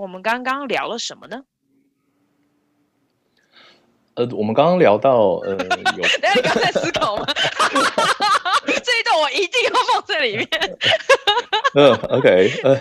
我们刚刚聊了什么呢？呃，我们刚刚聊到呃，有，等下你刚才思考吗？这一段我一定要放在里面。嗯，OK，呃，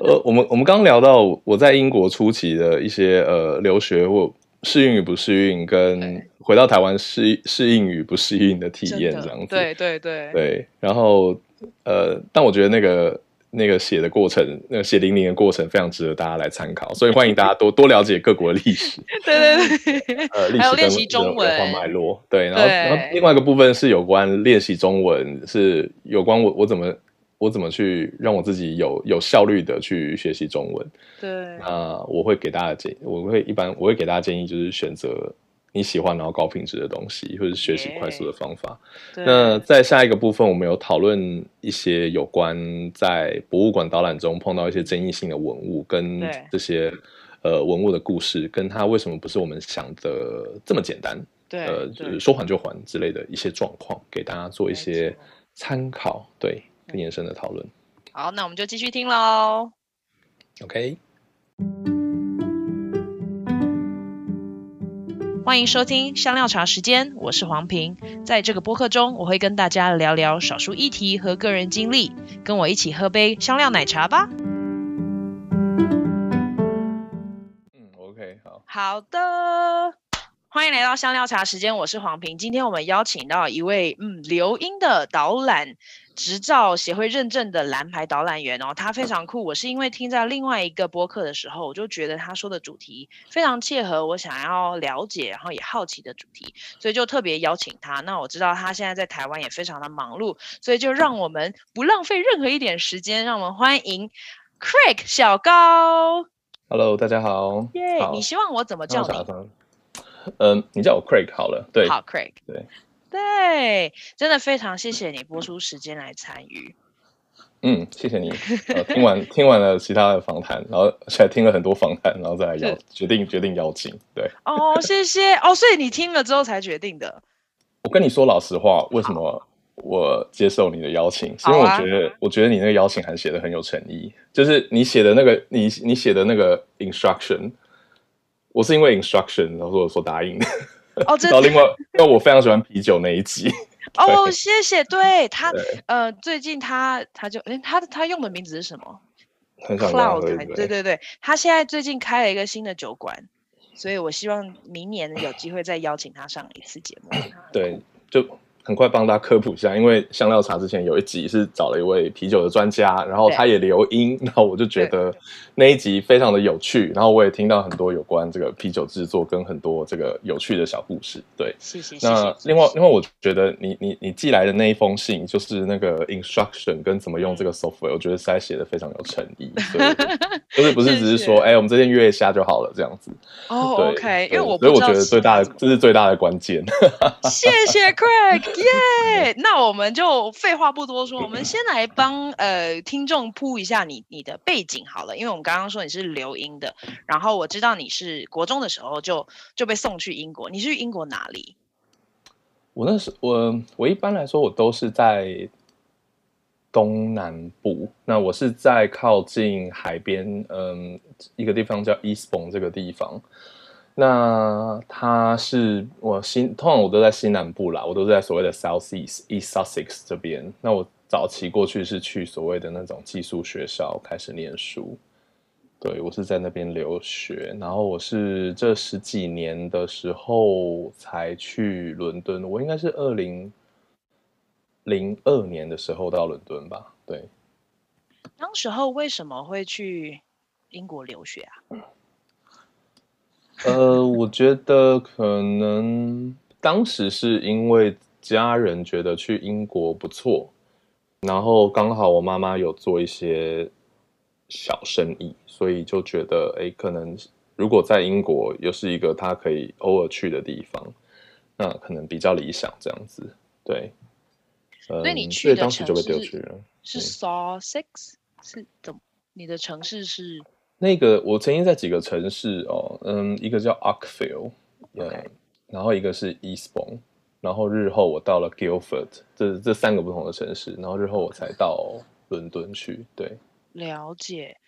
呃，我们我们刚刚聊到我在英国初期的一些呃留学或适应与不适应，跟回到台湾适适应与不适应的体验这样子。对对对对，然后呃，但我觉得那个。那个写的过程，那个血淋淋的过程非常值得大家来参考，所以欢迎大家 多多了解各国的历史。对 对对，呃，历史 还有练习中文脉络。对，然后然后另外一个部分是有关练习中文，是有关我我怎么我怎么去让我自己有有效率的去学习中文。对，那我会给大家建议，我会一般我会给大家建议就是选择。你喜欢然后高品质的东西，或者是学习快速的方法。那在下一个部分，我们有讨论一些有关在博物馆导览中碰到一些争议性的文物，跟这些呃文物的故事，跟它为什么不是我们想的这么简单？对，呃，就是说还就还之类的一些状况，给大家做一些参考，对，更延伸的讨论。好，那我们就继续听喽。OK。欢迎收听香料茶时间，我是黄平。在这个播客中，我会跟大家聊聊少数议题和个人经历，跟我一起喝杯香料奶茶吧。嗯，OK，好。好的，欢迎来到香料茶时间，我是黄平。今天我们邀请到一位嗯留英的导览。执照协会认证的蓝牌导览员哦，他非常酷。我是因为听在另外一个播客的时候，我就觉得他说的主题非常切合我想要了解，然后也好奇的主题，所以就特别邀请他。那我知道他现在在台湾也非常的忙碌，所以就让我们不浪费任何一点时间，让我们欢迎 Craig 小高。Hello，大家好。耶，yeah，你希望我怎么叫你？嗯、呃，你叫我 Craig 好了。对，好，Craig。对。对，真的非常谢谢你播出时间来参与。嗯，谢谢你。呃、听完听完了其他的访谈，然后现在听了很多访谈，然后再来邀决定决定邀请。对，哦，谢谢哦。所以你听了之后才决定的。我跟你说老实话，为什么我接受你的邀请？是因为我觉得、啊，我觉得你那个邀请函写的很有诚意。就是你写的那个，你你写的那个 instruction，我是因为 instruction 然后我说答应的。哦，这然后另外，因为我非常喜欢啤酒那一集。哦，谢谢。对他，呃，最近他他就，哎，他他用的名字是什么？Cloud。对对对，他现在最近开了一个新的酒馆，所以我希望明年有机会再邀请他上一次节目。对，就。很快帮大家科普一下，因为香料茶之前有一集是找了一位啤酒的专家，然后他也留音，然后我就觉得那一集非常的有趣，然后我也听到很多有关这个啤酒制作跟很多这个有趣的小故事。对，谢谢。那另外，另外我觉得你你你寄来的那一封信，就是那个 instruction 跟怎么用这个 software，我觉得实在写的非常有诚意，所以 就是不是只是说，哎、欸，我们这边约一下就好了这样子。哦、oh,，OK，因为我所以我觉得最大的这是最大的关键。谢谢 Craig。耶、yeah! 那我们就废话不多说，我们先来帮呃听众铺一下你你的背景好了，因为我们刚刚说你是留英的，然后我知道你是国中的时候就就被送去英国，你是去英国哪里？我那时我我一般来说我都是在东南部，那我是在靠近海边，嗯，一个地方叫 Eastbourne 这个地方。那他是我新，通常我都在西南部啦，我都是在所谓的 South East East Sussex 这边。那我早期过去是去所谓的那种寄宿学校开始念书，对，我是在那边留学。然后我是这十几年的时候才去伦敦，我应该是二零零二年的时候到伦敦吧？对。当时候为什么会去英国留学啊？呃，我觉得可能当时是因为家人觉得去英国不错，然后刚好我妈妈有做一些小生意，所以就觉得，哎，可能如果在英国又是一个他可以偶尔去的地方，那可能比较理想这样子。对，所以你去的当时就被丢去了。是 Sussex？是怎么？你的城市是？那个我曾经在几个城市哦，嗯，一个叫 Uckfield，嗯.然后一个是 Eastbourne，然后日后我到了 Guildford，这这三个不同的城市，然后日后我才到伦敦去。对，了解。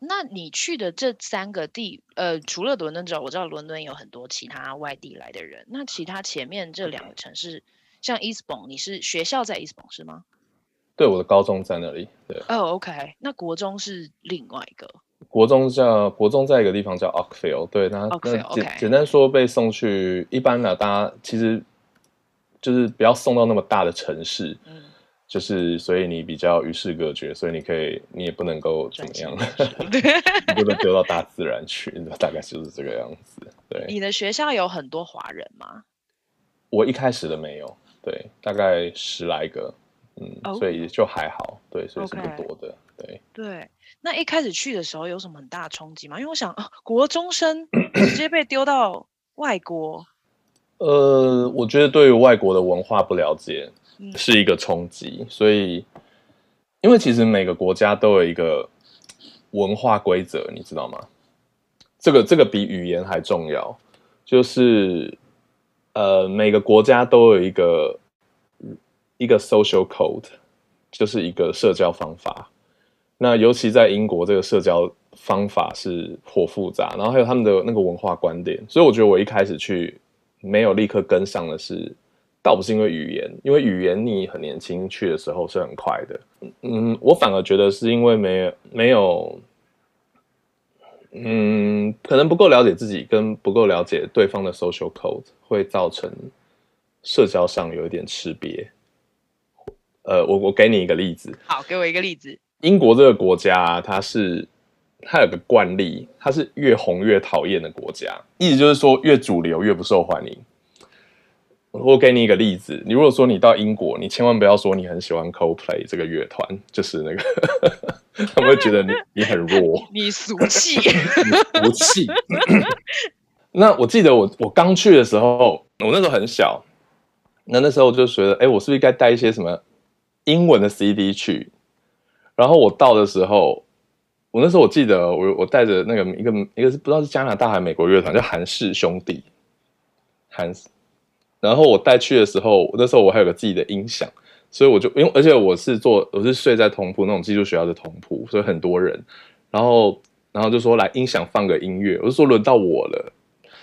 那你去的这三个地，呃，除了伦敦之外，我知道伦敦有很多其他外地来的人。那其他前面这两个城市，像 Eastbourne，你是学校在 Eastbourne 是吗？对，我的高中在那里。对。哦、oh,，OK，那国中是另外一个。国中叫国中，在一个地方叫 Oakville。对，那简.简单说，被送去一般的，大家其实就是不要送到那么大的城市。嗯。就是，所以你比较与世隔绝，所以你可以，你也不能够怎么样，你不能丢到大自然去，大概就是这个样子。对，你的学校有很多华人吗？我一开始的没有，对，大概十来个，嗯，oh. 所以就还好，对，所以是不多的，okay. 对。对，那一开始去的时候有什么很大的冲击吗？因为我想，啊，国中生直接被丢到外国，呃，我觉得对于外国的文化不了解。是一个冲击，所以，因为其实每个国家都有一个文化规则，你知道吗？这个这个比语言还重要，就是呃，每个国家都有一个一个 social code，就是一个社交方法。那尤其在英国，这个社交方法是颇复杂，然后还有他们的那个文化观点，所以我觉得我一开始去没有立刻跟上的是。倒不是因为语言，因为语言你很年轻去的时候是很快的。嗯，我反而觉得是因为没有没有，嗯，可能不够了解自己，跟不够了解对方的 social code，会造成社交上有一点吃别。呃，我我给你一个例子，好，给我一个例子。英国这个国家，它是它有个惯例，它是越红越讨厌的国家，意思就是说越主流越不受欢迎。我给你一个例子，你如果说你到英国，你千万不要说你很喜欢 Coldplay 这个乐团，就是那个 他们会觉得你你很弱，你俗气，你俗气。那我记得我我刚去的时候，我那时候很小，那那时候我就觉得，哎，我是不是应该带一些什么英文的 CD 去？然后我到的时候，我那时候我记得我我带着那个一个一个是不知道是加拿大还是美国乐团，叫韩氏兄弟，韩。然后我带去的时候，那时候我还有个自己的音响，所以我就因为而且我是做我是睡在同铺那种寄宿学校的同铺，所以很多人，然后然后就说来音响放个音乐，我就说轮到我了，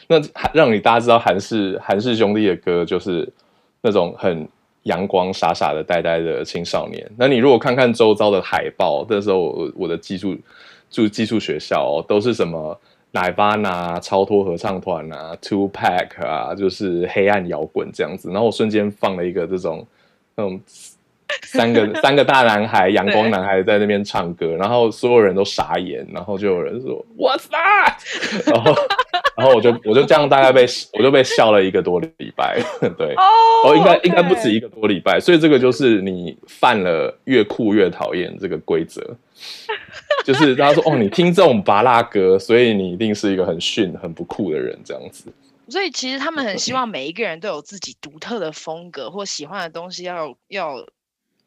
那让你大家知道韩氏韩氏兄弟的歌就是那种很阳光傻傻的呆呆的青少年，那你如果看看周遭的海报，那时候我我的寄宿住寄宿学校哦，都是什么？Nirvana 超脱合唱团啊，Two Pack 啊，就是黑暗摇滚这样子。然后我瞬间放了一个这种，那种三个 三个大男孩，阳光男孩在那边唱歌，然后所有人都傻眼，然后就有人说 What's that？然后然后我就我就这样大概被我就被笑了一个多礼拜，对，哦、oh, okay.，应该应该不止一个多礼拜。所以这个就是你犯了越酷越讨厌这个规则。就是大家说哦，你听这种拔拉歌，所以你一定是一个很逊、很不酷的人，这样子。所以其实他们很希望每一个人都有自己独特的风格或喜欢的东西要，要要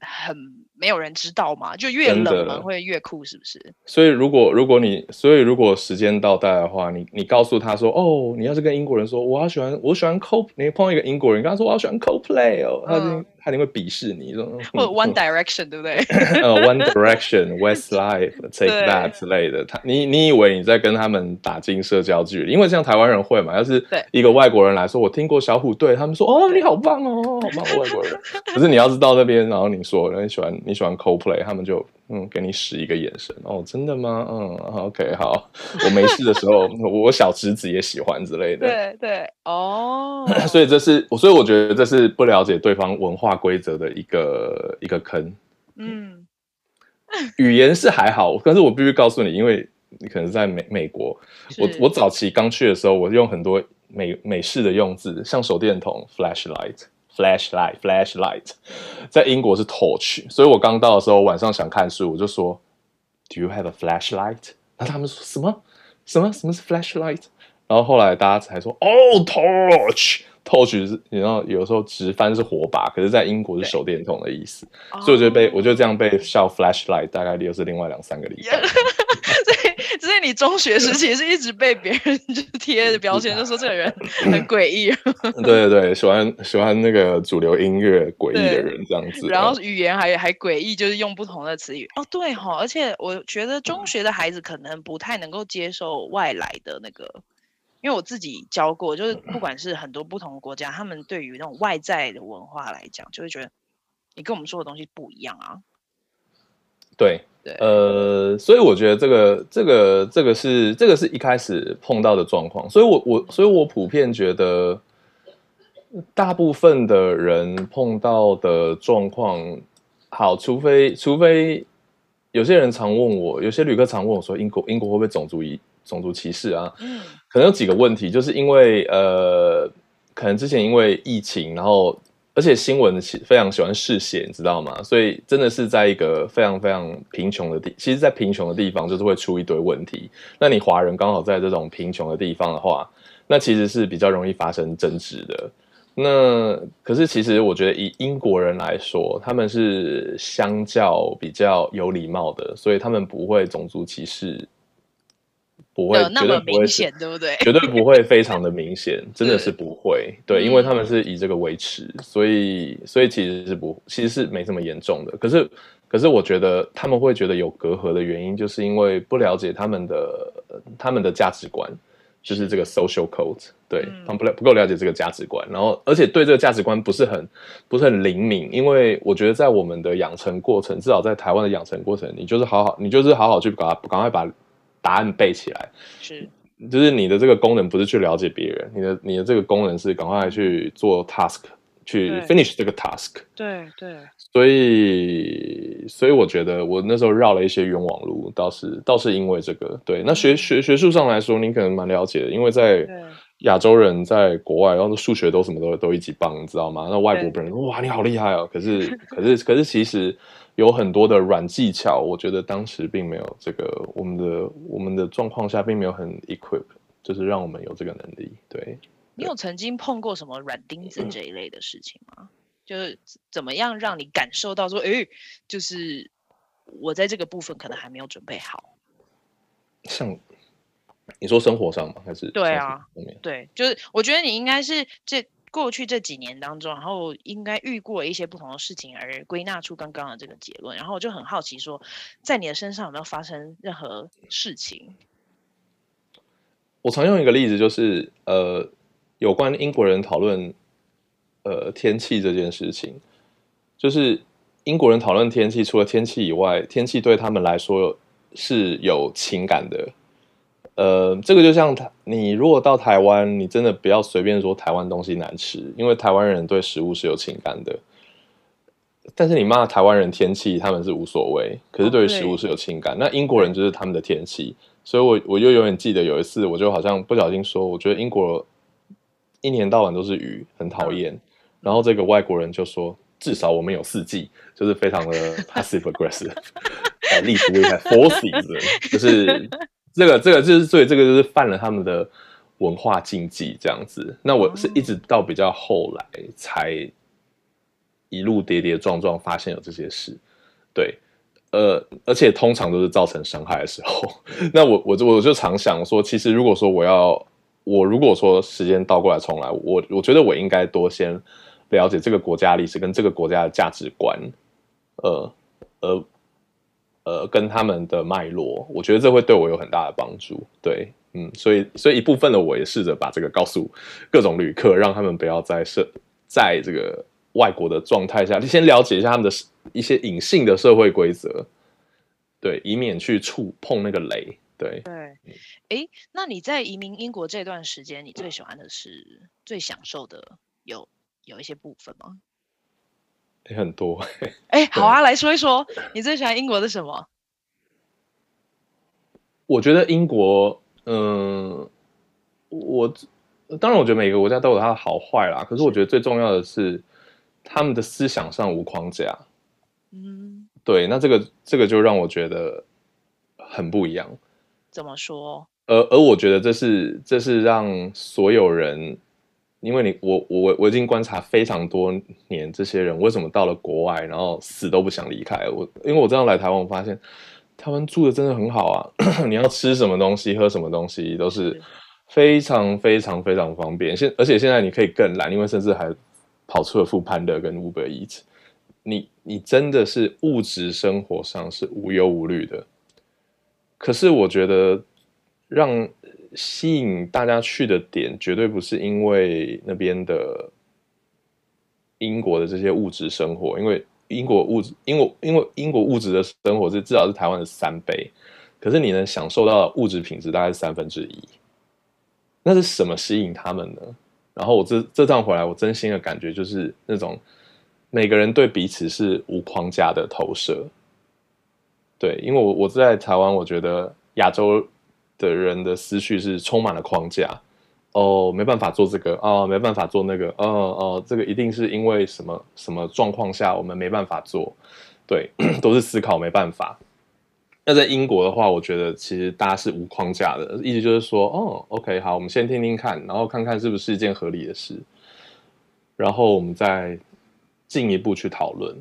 很没有人知道嘛，就越冷门会越酷，是不是？所以如果如果你所以如果时间到带的话，你你告诉他说哦，你要是跟英国人说我好喜欢我喜欢 Coldplay，你碰到一个英国人，跟他说我好喜欢 Coldplay 哦，他就。嗯他一定会鄙视你，这种或者 One Direction，对不对？呃、uh,，One Direction，Westlife，Take That 之类的。他，你你以为你在跟他们打进社交距离？因为像台湾人会嘛，要是一个外国人来说，我听过小虎队，他们说哦，你好棒哦，好棒，外国人。可是你要是到那边，然后你说你喜欢你喜欢 Coldplay，他们就嗯给你使一个眼神。哦，真的吗？嗯，OK，好。我没事的时候，我小侄子也喜欢之类的。对对哦。所以这是，所以我觉得这是不了解对方文化规则的一个一个坑，嗯，语言是还好，但是我必须告诉你，因为你可能在美美国，我我早期刚去的时候，我用很多美美式的用字，像手电筒 flashlight flashlight flashlight，在英国是 torch，所以我刚到的时候晚上想看书，我就说 Do you have a flashlight？然后他们说什么什么什么是 flashlight？然后后来大家才说哦 torch。torch 是，你知道有时候直翻是火把，可是在英国是手电筒的意思，所以我就被我就这样被笑 flashlight，大概又是另外两三个礼拜。所以所以你中学时期是一直被别人就贴的 标签，就说这个人很诡异。对对对，喜欢喜欢那个主流音乐诡异的人这样子。然后语言还还诡异，就是用不同的词语。哦，对哈、哦，而且我觉得中学的孩子可能不太能够接受外来的那个，因为我自己教过，就是不管是很多不同的国家，他们对于那种外在的文化来讲，就会觉得你跟我们说的东西不一样啊。对。呃，所以我觉得这个、这个、这个是这个是一开始碰到的状况，所以我我所以我普遍觉得，大部分的人碰到的状况，好，除非除非有些人常问我，有些旅客常问我说，英国英国会不会种族歧种族歧视啊？嗯，可能有几个问题，就是因为呃，可能之前因为疫情，然后。而且新闻非常喜欢嗜血，你知道吗？所以真的是在一个非常非常贫穷的地，其实，在贫穷的地方就是会出一堆问题。那你华人刚好在这种贫穷的地方的话，那其实是比较容易发生争执的。那可是其实我觉得以英国人来说，他们是相较比较有礼貌的，所以他们不会种族歧视。不会那么明显，对不对？绝对不会 非常的明显，真的是不会。对，因为他们是以这个维持，所以所以其实是不，其实是没这么严重的。可是可是，我觉得他们会觉得有隔阂的原因，就是因为不了解他们的他们的价值观，就是这个 social code，对，他们不不够了解这个价值观，然后而且对这个价值观不是很不是很灵敏，因为我觉得在我们的养成过程，至少在台湾的养成过程，你就是好好，你就是好好去把赶快把。答案背起来是，就是你的这个功能不是去了解别人，你的你的这个功能是赶快去做 task，去 finish 这个 task。对对。所以所以我觉得我那时候绕了一些冤枉路，倒是倒是因为这个。对，那学学学术上来说，你可能蛮了解的，因为在亚洲人在国外，然后数学都什么都都一级棒，你知道吗？那外国人哇，你好厉害哦！可是可是可是其实。有很多的软技巧，我觉得当时并没有这个，我们的我们的状况下并没有很 equip，就是让我们有这个能力。对，你有曾经碰过什么软钉子这一类的事情吗？嗯、就是怎么样让你感受到说，哎，就是我在这个部分可能还没有准备好。像你说生活上吗？还是对啊，对，就是我觉得你应该是这。过去这几年当中，然后应该遇过一些不同的事情，而归纳出刚刚的这个结论。然后我就很好奇说，在你的身上有没有发生任何事情？我常用一个例子，就是呃，有关英国人讨论呃天气这件事情，就是英国人讨论天气，除了天气以外，天气对他们来说是有情感的。呃，这个就像台，你如果到台湾，你真的不要随便说台湾东西难吃，因为台湾人对食物是有情感的。但是你骂台湾人天气，他们是无所谓，可是对于食物是有情感。那英国人就是他们的天气，所以我我就永远记得有一次，我就好像不小心说，我觉得英国一年到晚都是雨，很讨厌。然后这个外国人就说，至少我们有四季，就是非常的 passive aggressive，啊，历史厉害，four seasons，就是。这个这个就是所以这个就是犯了他们的文化禁忌这样子。那我是一直到比较后来才一路跌跌撞撞发现有这些事，对，呃，而且通常都是造成伤害的时候。那我我就我就常想说，其实如果说我要我如果说时间倒过来重来，我我觉得我应该多先了解这个国家历史跟这个国家的价值观，呃呃。呃，跟他们的脉络，我觉得这会对我有很大的帮助。对，嗯，所以，所以一部分的我也试着把这个告诉各种旅客，让他们不要在社，在这个外国的状态下，先了解一下他们的一些隐性的社会规则，对，以免去触碰那个雷。对，对，哎，那你在移民英国这段时间，你最喜欢的是最享受的有有一些部分吗？也很多，哎，好啊，来说一说，你最喜欢英国的什么？我觉得英国，嗯，我当然，我觉得每个国家都有它的好坏啦。可是我觉得最重要的是，他们的思想上无框架。嗯，对，那这个这个就让我觉得很不一样。怎么说？而而我觉得这是这是让所有人。因为你我我我已经观察非常多年，这些人为什么到了国外，然后死都不想离开？我因为我这样来台湾，我发现台湾住的真的很好啊，你要吃什么东西、喝什么东西都是非常非常非常方便。现而且现在你可以更懒，因为甚至还跑出了 foodpanda 跟 Uber Eats。你你真的是物质生活上是无忧无虑的。可是我觉得让吸引大家去的点，绝对不是因为那边的英国的这些物质生活，因为。英国物质，因为因为英国物质的生活是至少是台湾的三倍，可是你能享受到的物质品质大概是三分之一，那是什么吸引他们呢？然后我这这趟回来，我真心的感觉就是那种每个人对彼此是无框架的投射。对，因为我我在台湾，我觉得亚洲的人的思绪是充满了框架。哦，没办法做这个哦，没办法做那个，哦哦，这个一定是因为什么什么状况下我们没办法做，对，都是思考没办法。那在英国的话，我觉得其实大家是无框架的，意思就是说，哦，OK，好，我们先听听看，然后看看是不是一件合理的事，然后我们再进一步去讨论。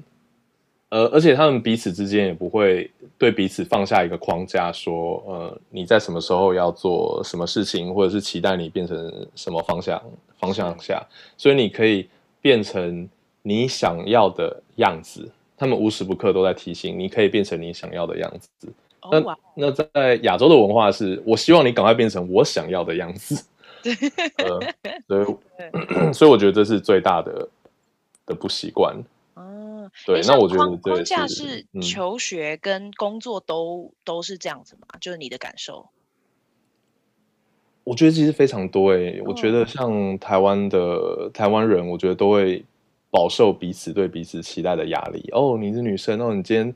呃，而且他们彼此之间也不会对彼此放下一个框架，说，呃，你在什么时候要做什么事情，或者是期待你变成什么方向方向下，所以你可以变成你想要的样子。他们无时不刻都在提醒你可以变成你想要的样子。那那在亚洲的文化是，我希望你赶快变成我想要的样子。呃，所以 所以我觉得这是最大的的不习惯。对，那我觉得框架是求学跟工作都、嗯、都是这样子嘛？就是你的感受？我觉得其实非常多诶、欸。我觉得像台湾的台湾人，我觉得都会饱受彼此对彼此期待的压力。哦，你是女生，哦，你今天。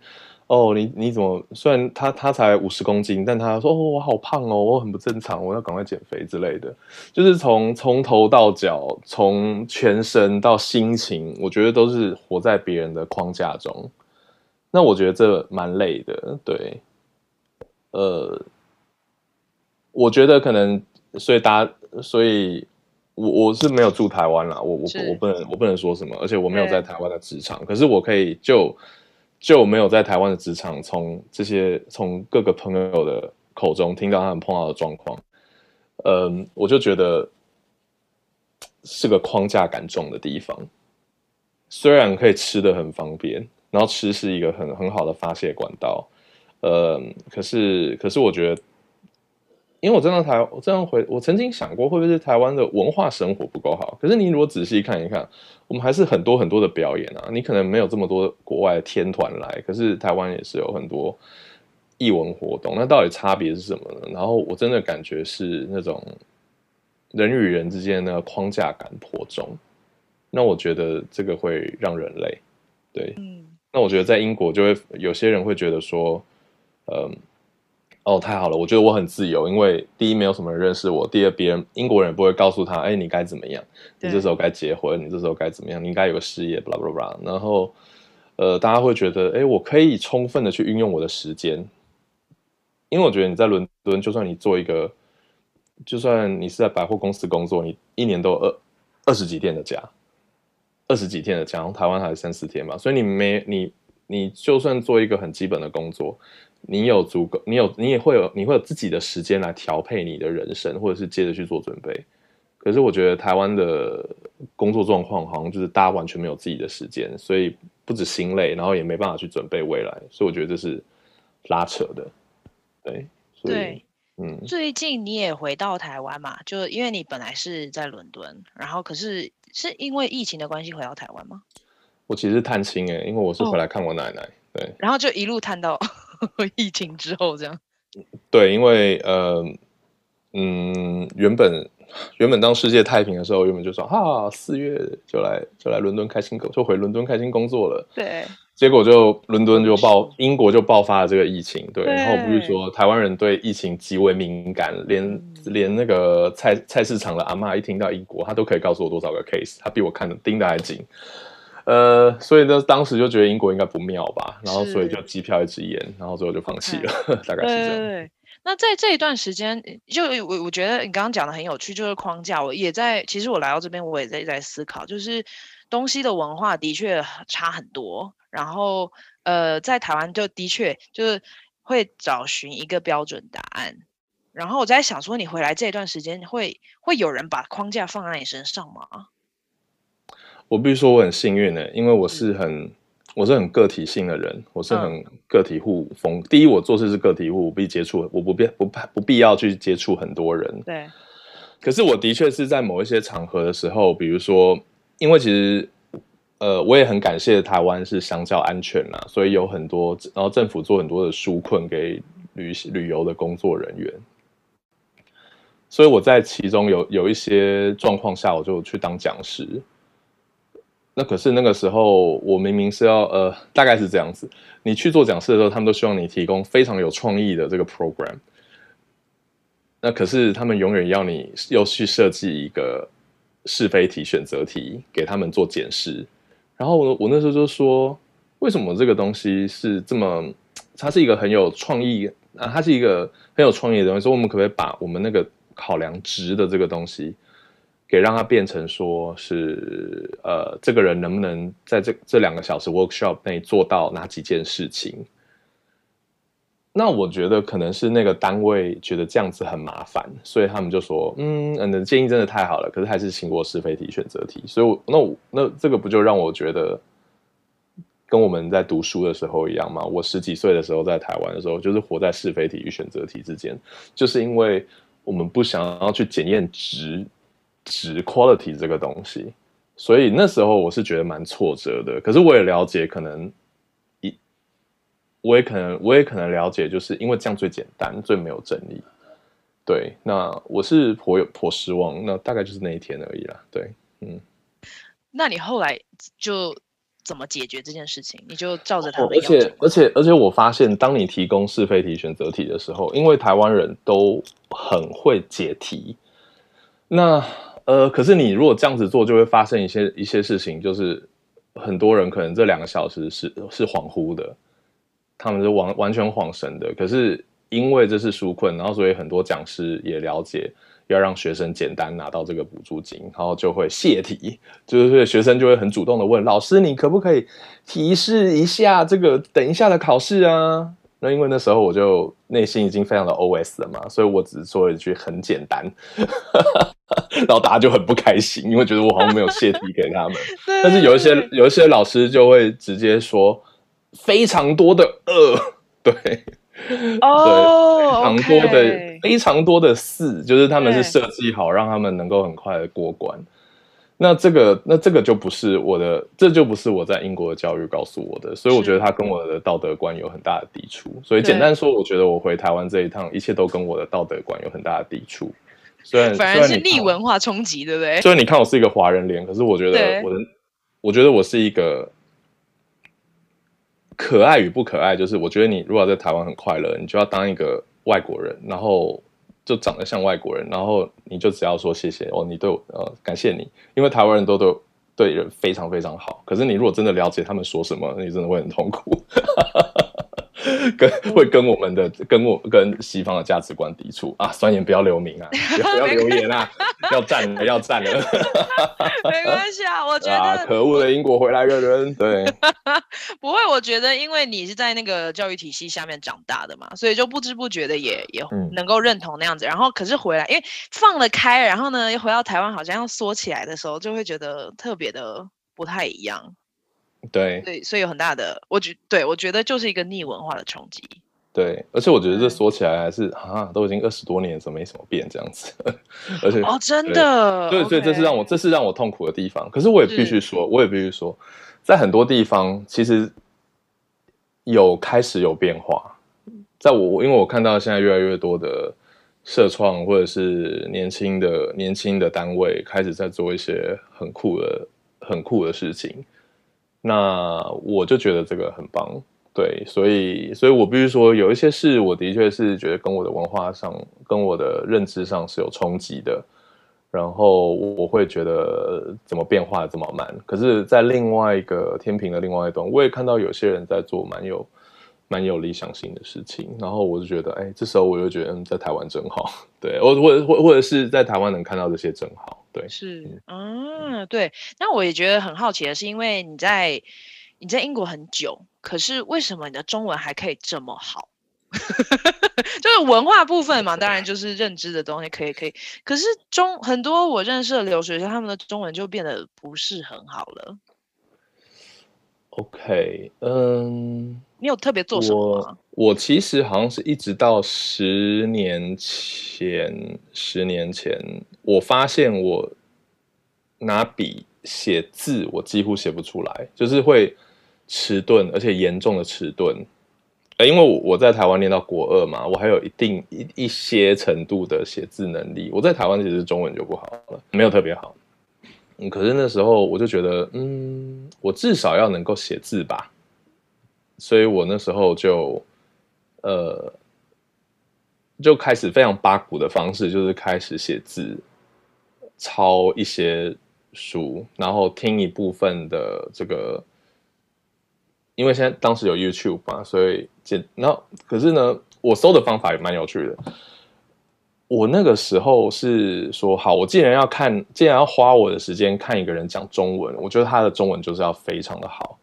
哦，你你怎么？虽然他他才五十公斤，但他说：“哦，我好胖哦，我很不正常，我要赶快减肥之类的。”就是从从头到脚，从全身到心情，我觉得都是活在别人的框架中。那我觉得这蛮累的，对。呃，我觉得可能，所以大家，所以我我是没有住台湾啦，我我我不能我不能说什么，而且我没有在台湾的职场，可是我可以就。就没有在台湾的职场，从这些从各个朋友的口中听到他们碰到的状况，嗯，我就觉得是个框架感重的地方。虽然可以吃的很方便，然后吃是一个很很好的发泄管道，嗯，可是可是我觉得。因为我真的台，我这样回，我曾经想过会不会是台湾的文化生活不够好？可是你如果仔细看一看，我们还是很多很多的表演啊。你可能没有这么多国外的天团来，可是台湾也是有很多艺文活动。那到底差别是什么呢？然后我真的感觉是那种人与人之间的框架感颇重。那我觉得这个会让人累。对，嗯。那我觉得在英国就会有些人会觉得说，嗯。哦，太好了！我觉得我很自由，因为第一没有什么人认识我，第二别人英国人不会告诉他，哎，你该怎么样？你这时候该结婚，你这时候该怎么样？你应该有个事业，巴拉巴拉巴拉。然后，呃，大家会觉得，哎，我可以充分的去运用我的时间，因为我觉得你在伦敦，就算你做一个，就算你是在百货公司工作，你一年都有二二十几天的假，二十几天的假，然后台湾还是三四天吧，所以你没你你就算做一个很基本的工作。你有足够，你有，你也会有，你会有自己的时间来调配你的人生，或者是接着去做准备。可是我觉得台湾的工作状况好像就是大家完全没有自己的时间，所以不止心累，然后也没办法去准备未来，所以我觉得这是拉扯的。对，所以对，嗯，最近你也回到台湾嘛？就因为你本来是在伦敦，然后可是是因为疫情的关系回到台湾吗？我其实是探亲哎，因为我是回来看我奶奶，哦、对，然后就一路探到。疫情之后这样，对，因为呃，嗯，原本原本当世界太平的时候，原本就说哈，四月就来就来伦敦开心工，就回伦敦开心工作了。对，结果就伦敦就爆，英国就爆发了这个疫情。对，对然后不是说台湾人对疫情极为敏感，连、嗯、连那个菜菜市场的阿妈一听到英国，她都可以告诉我多少个 case，她比我看的盯得还紧。呃，所以呢，当时就觉得英国应该不妙吧，然后所以就机票一直延，然后最后就放弃了，okay. 大概是这样。对，对，对，那在这一段时间，就我我觉得你刚刚讲的很有趣，就是框架，我也在，其实我来到这边，我也在在思考，就是东西的文化的确差很多，然后呃，在台湾就的确就是。会找寻一个标准答案。然后我在想说，你回来这一段时间会会有人把框架放在你身上吗？我必须说我很幸运的，因为我是很、嗯、我是很个体性的人，我是很个体户风、嗯。第一，我做事是个体户，我不必接触，我不必不怕不必要去接触很多人。对。可是我的确是在某一些场合的时候，比如说，因为其实呃，我也很感谢台湾是相较安全啦，所以有很多，然后政府做很多的纾困给旅旅游的工作人员。所以我在其中有有一些状况下，我就去当讲师。那可是那个时候，我明明是要呃，大概是这样子。你去做讲师的时候，他们都希望你提供非常有创意的这个 program。那可是他们永远要你又去设计一个是非题、选择题给他们做检视。然后我我那时候就说，为什么这个东西是这么？它是一个很有创意啊，它是一个很有创意的东西。所以我们可不可以把我们那个考量值的这个东西，给让它变成说是呃，这个人能不能在这这两个小时 workshop 内做到哪几件事情？那我觉得可能是那个单位觉得这样子很麻烦，所以他们就说，嗯，你的建议真的太好了，可是还是请过是非题、选择题。所以我，那那这个不就让我觉得跟我们在读书的时候一样吗？我十几岁的时候在台湾的时候，就是活在是非题与选择题之间，就是因为。我们不想要去检验值值 quality 这个东西，所以那时候我是觉得蛮挫折的。可是我也了解，可能一我也可能我也可能了解，就是因为这样最简单，最没有争议。对，那我是颇有颇失望。那大概就是那一天而已啦。对，嗯。那你后来就？怎么解决这件事情？你就照着他们。而且而且而且，我发现，当你提供是非题、选择题的时候，因为台湾人都很会解题，那呃，可是你如果这样子做，就会发生一些一些事情，就是很多人可能这两个小时是是恍惚的，他们是完完全恍神的。可是因为这是纾困，然后所以很多讲师也了解。要让学生简单拿到这个补助金，然后就会泄题，就是学生就会很主动的问老师：“你可不可以提示一下这个等一下的考试啊？”那因为那时候我就内心已经非常的 OS 了嘛，所以我只说了一句很简单，然后大家就很不开心，因为觉得我好像没有泄题给他们。但是有一些有一些老师就会直接说非常多的二，对。哦，对，非常多的.非常多的四，就是他们是设计好让他们能够很快的过关。那这个，那这个就不是我的，这就不是我在英国的教育告诉我的，所以我觉得他跟我的道德观有很大的抵触。所以简单说，我觉得我回台湾这一趟，一切都跟我的道德观有很大的抵触。虽然反而是逆文化冲击，对不对？虽然你看我是一个华人脸，可是我觉得我的，我觉得我是一个。可爱与不可爱，就是我觉得你如果在台湾很快乐，你就要当一个外国人，然后就长得像外国人，然后你就只要说谢谢哦，你对我呃感谢你，因为台湾人都对对人非常非常好。可是你如果真的了解他们说什么，你真的会很痛苦。跟会跟我们的跟我跟西方的价值观抵触啊！酸言不要留名啊！不要 留言啊！要赞了要赞了！没关系啊，我觉得、啊、可恶的英国回来的人，对，不会。我觉得因为你是在那个教育体系下面长大的嘛，所以就不知不觉的也也能够认同那样子。嗯、然后可是回来，因为放得开，然后呢又回到台湾，好像要缩起来的时候，就会觉得特别的不太一样。对对，所以有很大的，我觉对我觉得就是一个逆文化的冲击。对，而且我觉得这说起来还是啊，都已经二十多年，怎么没什么变这样子？而且哦，真的，对，所以这是让我这是让我痛苦的地方。可是我也必须说，我也必须说，在很多地方其实有开始有变化。在我因为我看到现在越来越多的社创或者是年轻的年轻的单位开始在做一些很酷的很酷的事情。那我就觉得这个很棒，对，所以，所以我必须说，有一些事，我的确是觉得跟我的文化上、跟我的认知上是有冲击的，然后我会觉得怎么变化这么慢。可是，在另外一个天平的另外一端，我也看到有些人在做蛮有。蛮有理想性的事情，然后我就觉得，哎，这时候我就觉得，嗯，在台湾真好，对，或或或或者是在台湾能看到这些真好，对，是，嗯，对。那我也觉得很好奇的是，因为你在你在英国很久，可是为什么你的中文还可以这么好？就是文化部分嘛，当然就是认知的东西可以可以。可是中很多我认识的留学生，他们的中文就变得不是很好了。OK，嗯，你有特别做什么吗？我，我其实好像是一直到十年前，十年前我发现我拿笔写字，我几乎写不出来，就是会迟钝，而且严重的迟钝。因为我我在台湾念到国二嘛，我还有一定一一些程度的写字能力。我在台湾其实中文就不好了，没有特别好。嗯，可是那时候我就觉得，嗯，我至少要能够写字吧。所以我那时候就，呃，就开始非常八股的方式，就是开始写字，抄一些书，然后听一部分的这个。因为现在当时有 YouTube 嘛，所以简，然后可是呢，我搜的方法也蛮有趣的。我那个时候是说，好，我既然要看，既然要花我的时间看一个人讲中文，我觉得他的中文就是要非常的好。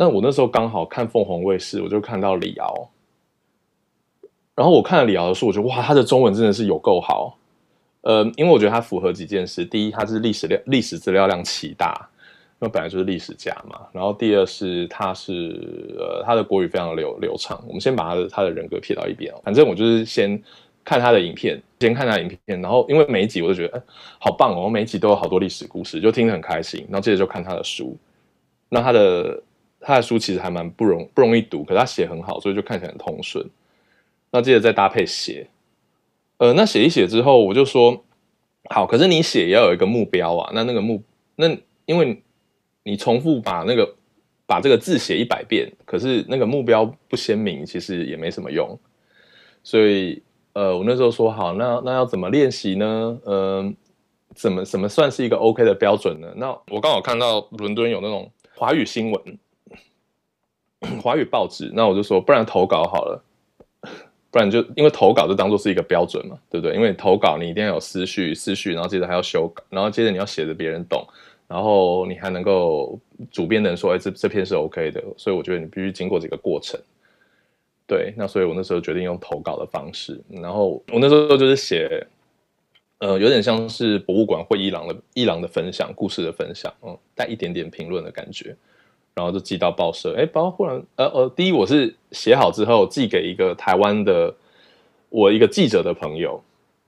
那我那时候刚好看凤凰卫视，我就看到李敖，然后我看了李敖的书，我觉得哇，他的中文真的是有够好。呃，因为我觉得他符合几件事：第一，他是历史量历史资料量奇大。因为本来就是历史家嘛，然后第二是他是呃他的国语非常流流畅。我们先把他的他的人格撇到一边哦，反正我就是先看他的影片，先看他的影片，然后因为每一集我都觉得好棒哦，每一集都有好多历史故事，就听得很开心。然后接着就看他的书，那他的他的书其实还蛮不容不容易读，可他写很好，所以就看起来很通顺。那接着再搭配写，呃，那写一写之后，我就说好，可是你写也要有一个目标啊。那那个目那因为。你重复把那个把这个字写一百遍，可是那个目标不鲜明，其实也没什么用。所以，呃，我那时候说好，那那要怎么练习呢？嗯、怎么怎么算是一个 OK 的标准呢？那我刚好看到伦敦有那种华语新闻、华语报纸，那我就说，不然投稿好了，不然就因为投稿就当做是一个标准嘛，对不对？因为投稿你一定要有思绪，思绪，然后接着还要修稿，然后接着你要写的别人懂。然后你还能够主编的人说，哎，这这篇是 OK 的，所以我觉得你必须经过这个过程。对，那所以我那时候决定用投稿的方式。然后我那时候就是写，呃，有点像是博物馆或伊朗的伊朗的分享，故事的分享，嗯，带一点点评论的感觉。然后就寄到报社，哎，报忽然，呃呃，第一我是写好之后寄给一个台湾的我一个记者的朋友。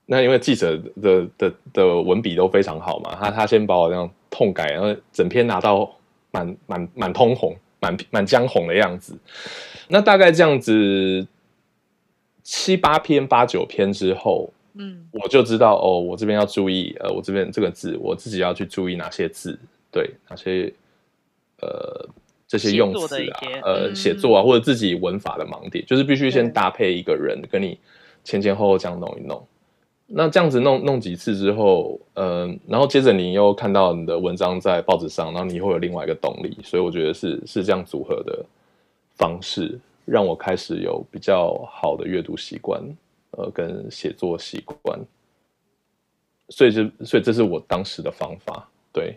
那因为记者的的的文笔都非常好嘛，他他先把我这样痛改，然后整篇拿到满满满通红，满满江红的样子。那大概这样子七八篇八九篇之后，嗯，我就知道哦，我这边要注意，呃，我这边这个字，我自己要去注意哪些字，对，哪些呃这些用词啊，呃，写作啊，或者自己文法的盲点，就是必须先搭配一个人跟你前前后后这样弄一弄。那这样子弄弄几次之后，嗯、呃，然后接着你又看到你的文章在报纸上，然后你会有另外一个动力，所以我觉得是是这样组合的方式，让我开始有比较好的阅读习惯，呃，跟写作习惯，所以这所以这是我当时的方法，对，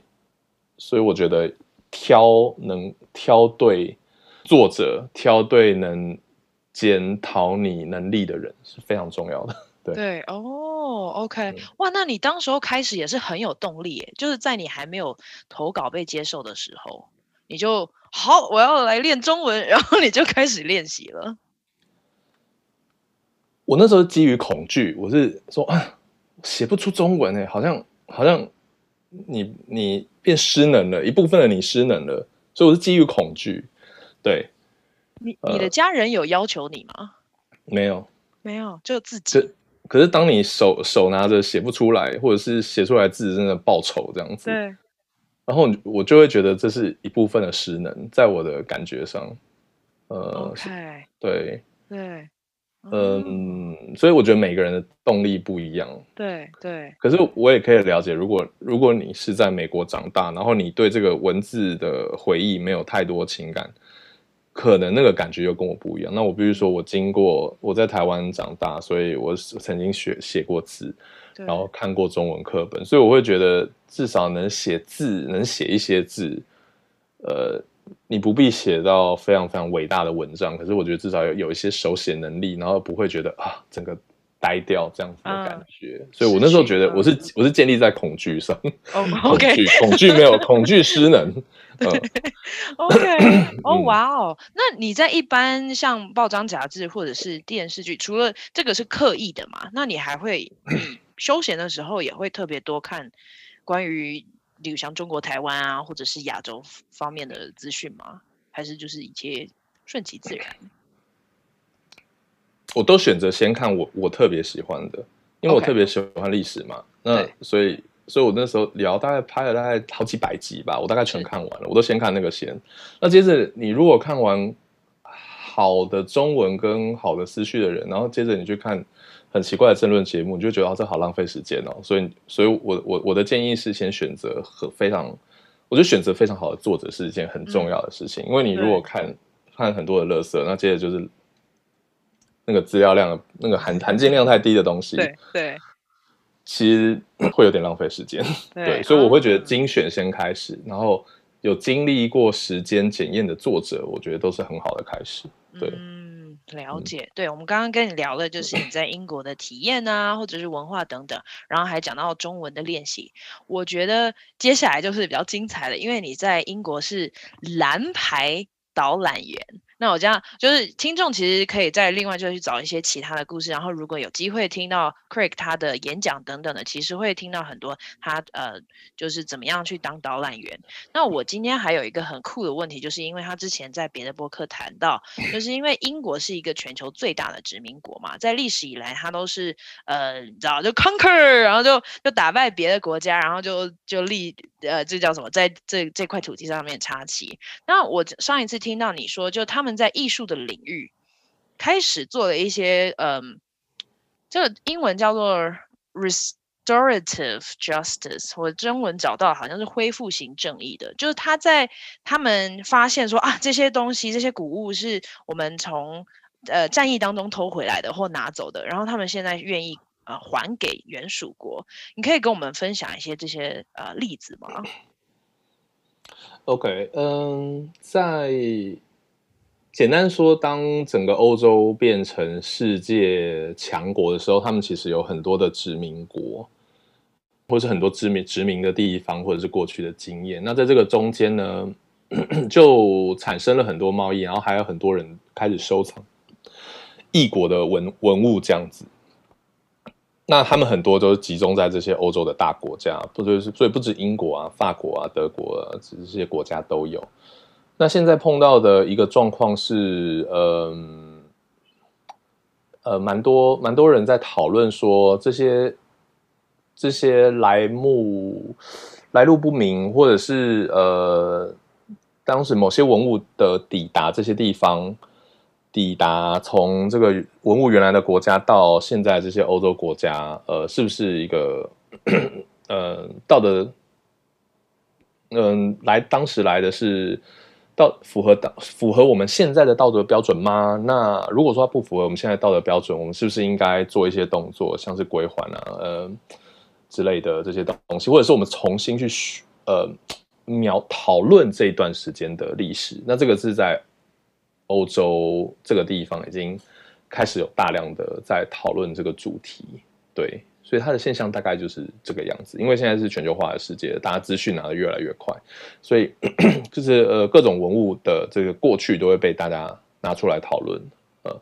所以我觉得挑能挑对作者，挑对能检讨你能力的人是非常重要的。对，对哦，OK，哇，那你当时候开始也是很有动力耶，就是在你还没有投稿被接受的时候，你就好，我要来练中文，然后你就开始练习了。我那时候基于恐惧，我是说啊，写不出中文哎，好像好像你你变失能了，一部分的你失能了，所以我是基于恐惧。对，你你的家人有要求你吗？呃、没有，没有，就自己。可是当你手手拿着写不出来，或者是写出来字真的爆丑这样子，对，然后我就会觉得这是一部分的失能，在我的感觉上，呃，Okay. 对，对，嗯，所以我觉得每个人的动力不一样，对对。可是我也可以了解，如果如果你是在美国长大，然后你对这个文字的回忆没有太多情感。可能那个感觉又跟我不一样。那我必须说，我经过我在台湾长大，所以我曾经学写过字，然后看过中文课本，所以我会觉得至少能写字，能写一些字，呃，你不必写到非常非常伟大的文章，可是我觉得至少有有一些手写能力，然后不会觉得啊整个呆掉这样子的感觉。嗯、所以我那时候觉得我是我是建立在恐惧上，哦、恐惧恐惧没有恐惧失能。OK，哦，哇哦，那你在一般像报章杂志或者是电视剧，除了这个是刻意的嘛？那你还会休闲的时候也会特别多看关于？比如像中国台湾啊，或者是亚洲方面的资讯吗？还是就是一切顺其自然？我都选择先看我我特别喜欢的，因为我特别喜欢历史嘛。那所以，所以我那时候聊大概拍了大概好几百集吧，我大概全看完了。我都先看那个先。那接着你如果看完好的中文跟好的思绪的人，然后接着你去看。很奇怪的政论节目，你就觉得哦，这好浪费时间哦。所以，所以我我我的建议是先选择和非常，我觉得选择非常好的作者是一件很重要的事情。嗯、因为你如果看看很多的垃圾，那接着就是那个资料量，那个含含金量太低的东西，对对，其实 会有点浪费时间。对，对，所以我会觉得精选先开始，然后有经历过时间检验的作者，我觉得都是很好的开始。对。嗯了解，对，我们刚刚跟你聊的就是你在英国的体验啊，或者是文化等等，然后还讲到中文的练习。我觉得接下来就是比较精彩的，因为你在英国是蓝牌导览员。那我这样就是听众其实可以再另外就去找一些其他的故事，然后如果有机会听到 Craig 他的演讲等等的，其实会听到很多他呃就是怎么样去当导览员。那我今天还有一个很酷的问题，就是因为他之前在别的播客谈到，就是因为英国是一个全球最大的殖民国嘛，在历史以来他都是呃你知道就 conquer，然后就就打败别的国家，然后就就立呃这叫什么在这这块土地上面插旗。那我上一次听到你说就他们。在艺术的领域开始做了一些，嗯，这个英文叫做 restorative justice，我中文找到好像是恢复型正义的，就是他在他们发现说啊，这些东西这些古物是我们从呃战役当中偷回来的或拿走的，然后他们现在愿意呃还给原属国。你可以跟我们分享一些这些呃例子吗？OK，嗯，在。简单说，当整个欧洲变成世界强国的时候，他们其实有很多的殖民国，或是很多殖民殖民的地方，或者是过去的经验。那在这个中间呢，就产生了很多贸易，然后还有很多人开始收藏异国的文文物这样子。那他们很多都是集中在这些欧洲的大国家，不就是所以不止英国啊、法国啊、德国啊，这些国家都有。那现在碰到的一个状况是，嗯，呃，蛮多蛮多人在讨论说，这些这些来目来路不明，或者是呃，当时某些文物的抵达这些地方，抵达从这个文物原来的国家到现在这些欧洲国家，呃，是不是一个呃道德？嗯、来当时来的是。到符合道符合我们现在的道德标准吗？那如果说它不符合我们现在道德标准，我们是不是应该做一些动作，像是归还啊，呃之类的这些东西，或者是我们重新去呃描讨论这一段时间的历史？那这个是在欧洲这个地方已经开始有大量的在讨论这个主题，对。所以它的现象大概就是这个样子，因为现在是全球化的世界，大家资讯拿的越来越快，所以 就是呃各种文物的这个过去都会被大家拿出来讨论，呃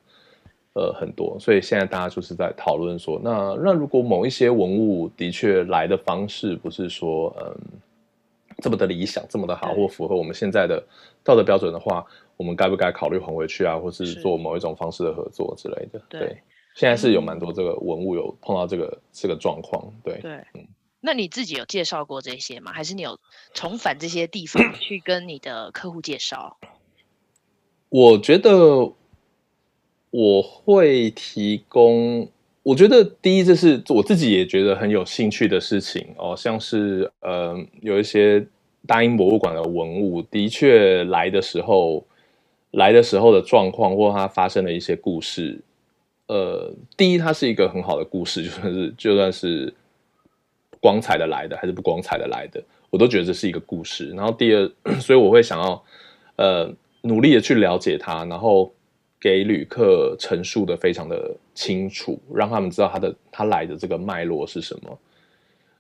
呃很多，所以现在大家就是在讨论说，那那如果某一些文物的确来的方式不是说嗯这么的理想，这么的好，或符合我们现在的道德标准的话，我们该不该考虑还回去啊，或是做某一种方式的合作之类的？对。现在是有蛮多这个文物有碰到这个这个状况，对对，嗯，那你自己有介绍过这些吗？还是你有重返这些地方 去跟你的客户介绍？我觉得我会提供，我觉得第一，这是我自己也觉得很有兴趣的事情哦，像是呃有一些大英博物馆的文物，的确来的时候来的时候的状况，或它发生的一些故事。呃，第一，它是一个很好的故事，就算是就算是光彩的来的，还是不光彩的来的，我都觉得这是一个故事。然后第二，所以我会想要，呃努力的去了解它，然后给旅客陈述的非常的清楚，让他们知道他的他来的这个脉络是什么。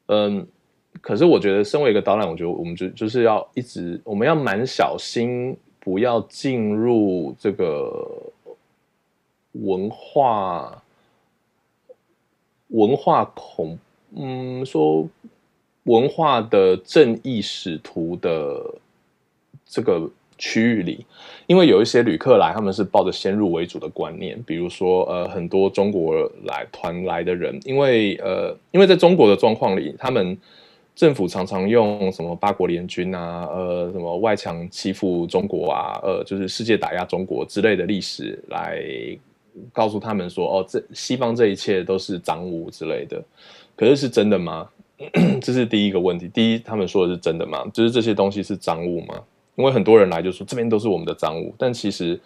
嗯，可是我觉得身为一个导览，我觉得我们就就是要一直我们要蛮小心，不要进入这个文化文化恐，嗯，说。文化的正义使徒的这个区域里，因为有一些旅客来，他们是抱着先入为主的观念，比如说，呃，很多中国来团来的人，因为呃，因为在中国的状况里，他们政府常常用什么八国联军啊，呃，什么外强欺负中国啊，呃，就是世界打压中国之类的历史来告诉他们说，哦，这西方这一切都是赃物之类的，可是是真的吗？这是第一个问题。第一，他们说的是真的吗？就是这些东西是赃物吗？因为很多人来就说这边都是我们的赃物，但其实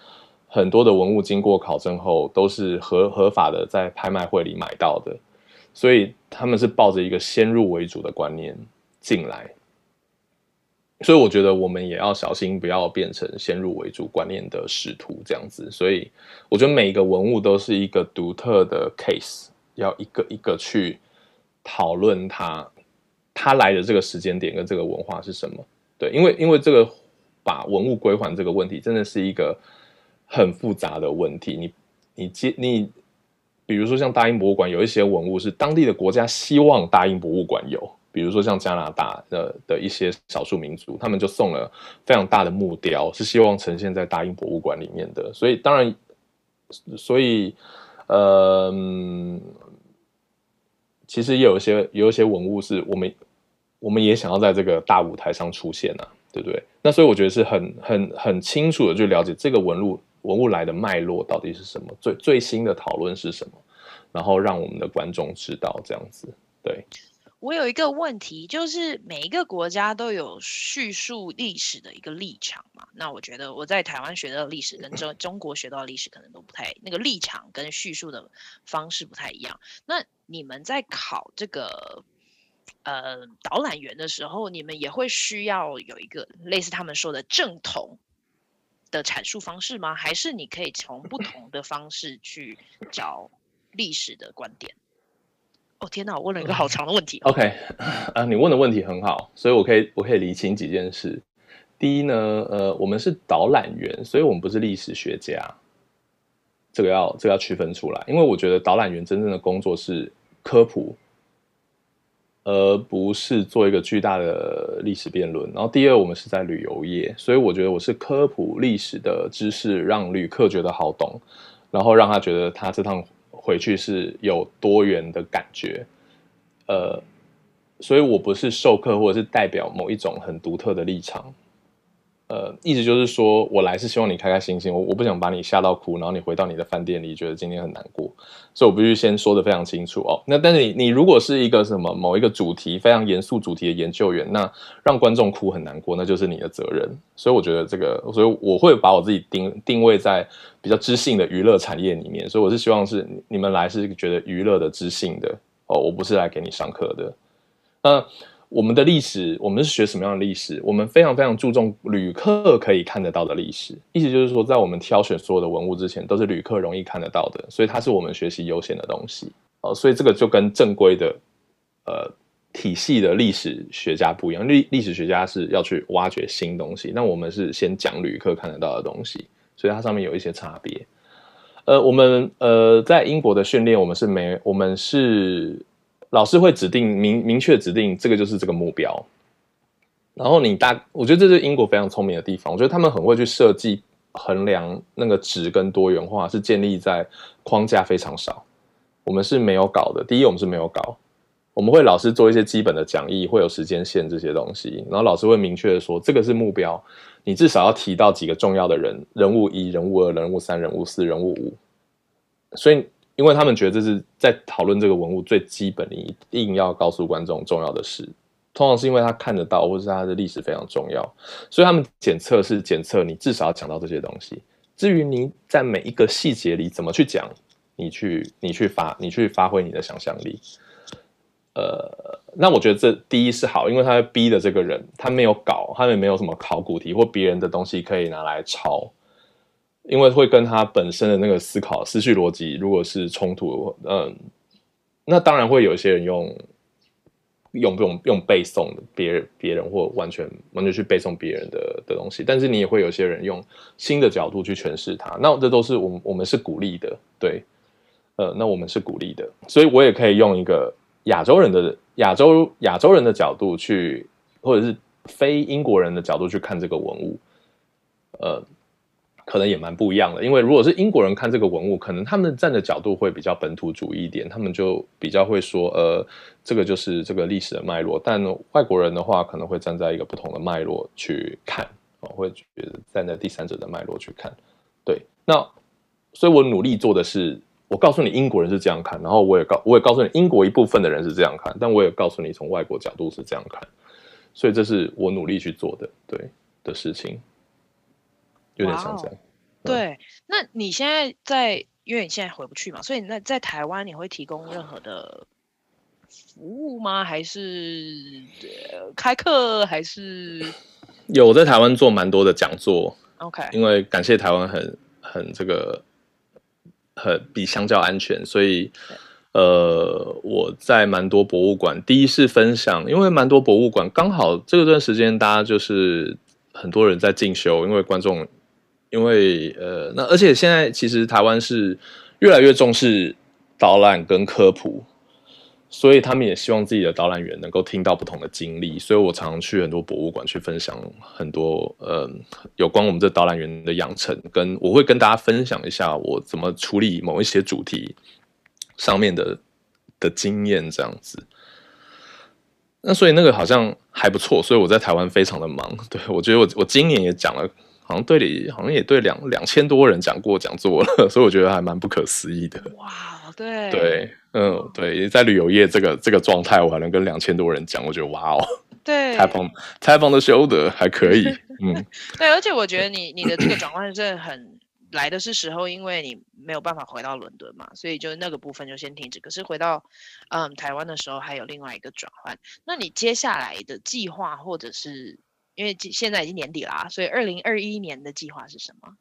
很多的文物经过考证后都是合合法的，在拍卖会里买到的，所以他们是抱着一个先入为主的观念进来。所以我觉得我们也要小心，不要变成先入为主观念的使徒这样子。所以我觉得每一个文物都是一个独特的 case，要一个一个去。讨论它，它来的这个时间点跟这个文化是什么？对，因为因为这个把文物归还这个问题，真的是一个很复杂的问题。你你接你，比如说像大英博物馆有一些文物是当地的国家希望大英博物馆有，比如说像加拿大的的一些少数民族，他们就送了非常大的木雕，是希望呈现在大英博物馆里面的。所以当然，所以呃。其实也有一些有一些文物是我们我们也想要在这个大舞台上出现啊，对不对？那所以我觉得是很很很清楚的去了解这个文物文物来的脉络到底是什么，最最新的讨论是什么，然后让我们的观众知道这样子，对。我有一个问题，就是每一个国家都有叙述历史的一个立场嘛？那我觉得我在台湾学到的历史跟中中国学到的历史可能都不太，那个立场跟叙述的方式不太一样。那你们在考这个呃导览员的时候，你们也会需要有一个类似他们说的正统的阐述方式吗？还是你可以从不同的方式去找历史的观点？哦天哪！我问了一个好长的问题。OK，啊，你问的问题很好，所以我可以我可以理清几件事。第一呢，呃，我们是导览员，所以我们不是历史学家，这个要这个要区分出来。因为我觉得导览员真正的工作是科普，而不是做一个巨大的历史辩论。然后第二，我们是在旅游业，所以我觉得我是科普历史的知识，让旅客觉得好懂，然后让他觉得他这趟。回去是有多元的感觉，呃，所以我不是授课或者是代表某一种很独特的立场，呃，意思就是说我来是希望你开开心心，我我不想把你吓到哭，然后你回到你的饭店里觉得今天很难过，所以我必须先说得非常清楚哦。那但是你你如果是一个什么某一个主题非常严肃主题的研究员，那让观众哭很难过，那就是你的责任。所以我觉得这个，所以我会把我自己定定位在。比较知性的娱乐产业里面，所以我是希望是你们来是觉得娱乐的知性的哦，我不是来给你上课的。那我们的历史，我们是学什么样的历史？我们非常非常注重旅客可以看得到的历史，意思就是说，在我们挑选所有的文物之前，都是旅客容易看得到的，所以它是我们学习优先的东西哦。所以这个就跟正规的呃体系的历史学家不一样，历历史学家是要去挖掘新东西，那我们是先讲旅客看得到的东西。所以它上面有一些差别，呃，我们呃在英国的训练，我们是没，我们是老师会指定明明确指定这个就是这个目标，然后你大，我觉得这是英国非常聪明的地方，我觉得他们很会去设计衡量那个值跟多元化是建立在框架非常少，我们是没有搞的，第一我们是没有搞，我们会老师做一些基本的讲义，会有时间线这些东西，然后老师会明确的说这个是目标。你至少要提到几个重要的人，人物一、人物二、人物三、人物四、人物五。所以，因为他们觉得这是在讨论这个文物最基本，的一定要告诉观众重要的事。通常是因为他看得到，或是他的历史非常重要，所以他们检测是检测你至少要讲到这些东西。至于你在每一个细节里怎么去讲，你去你去发你去发挥你的想象力。呃，那我觉得这第一是好，因为他逼的这个人他没有搞，他们没有什么考古题或别人的东西可以拿来抄，因为会跟他本身的那个思考思绪逻辑如果是冲突，嗯，那当然会有一些人用。用不用用背诵别人别人或完全完全去背诵别人的的东西，但是你也会有些人用新的角度去诠释它，那这都是我们我们是鼓励的，对，呃，那我们是鼓励的，所以我也可以用一个亚洲人的亚洲亚洲人的角度去，或者是非英国人的角度去看这个文物，呃。可能也蛮不一样的，因为如果是英国人看这个文物，可能他们站的角度会比较本土主义一点，他们就比较会说，呃，这个就是这个历史的脉络。但外国人的话，可能会站在一个不同的脉络去看，哦，会觉得站在第三者的脉络去看。对，那所以我努力做的是，我告诉你英国人是这样看，然后我也告我也告诉你英国一部分的人是这样看，但我也告诉你从外国角度是这样看，所以这是我努力去做的，对的事情。有点像这样，对。那你现在在，因为你现在回不去嘛，所以你在在台湾你会提供任何的服务吗？还是开课？还是 有在台湾做蛮多的讲座？OK，因为感谢台湾很很这个很比相较安全，所以呃我在蛮多博物馆，第一是分享，因为蛮多博物馆刚好这段时间大家就是很多人在进修，因为观众。因为呃，那而且现在其实台湾是越来越重视导览跟科普，所以他们也希望自己的导览员能够听到不同的经历。所以我常常去很多博物馆去分享很多呃有关我们这导览员的养成，跟我会跟大家分享一下我怎么处理某一些主题上面的的经验这样子。那所以那个好像还不错，所以我在台湾非常的忙。对，我觉得我我今年也讲了。好像对你，好像也对两两千多人讲过讲座了，所以我觉得还蛮不可思议的。哇，对对，嗯，对，在旅游业这个这个状态，我还能跟两千多人讲，我觉得哇哦，对，采访采访的修德还可以，嗯，对，而且我觉得你你的这个转换真的很来的是时候，因为你没有办法回到伦敦嘛，所以就那个部分就先停止。可是回到嗯台湾的时候，还有另外一个转换。那你接下来的计划或者是？因为现在已经年底啦，所以二零二一年的计划是什么？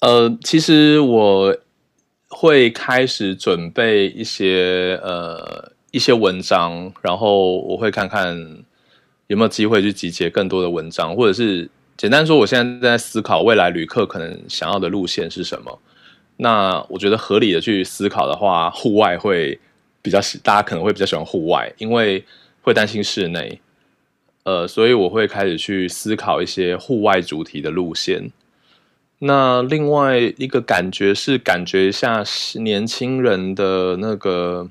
呃，其实我会开始准备一些呃一些文章，然后我会看看有没有机会去集结更多的文章，或者是简单说，我现在在思考未来旅客可能想要的路线是什么。那我觉得合理的去思考的话，户外会比较喜，大家可能会比较喜欢户外，因为。会担心室内，呃，所以我会开始去思考一些户外主题的路线。那另外一个感觉是感觉一下年轻人的那个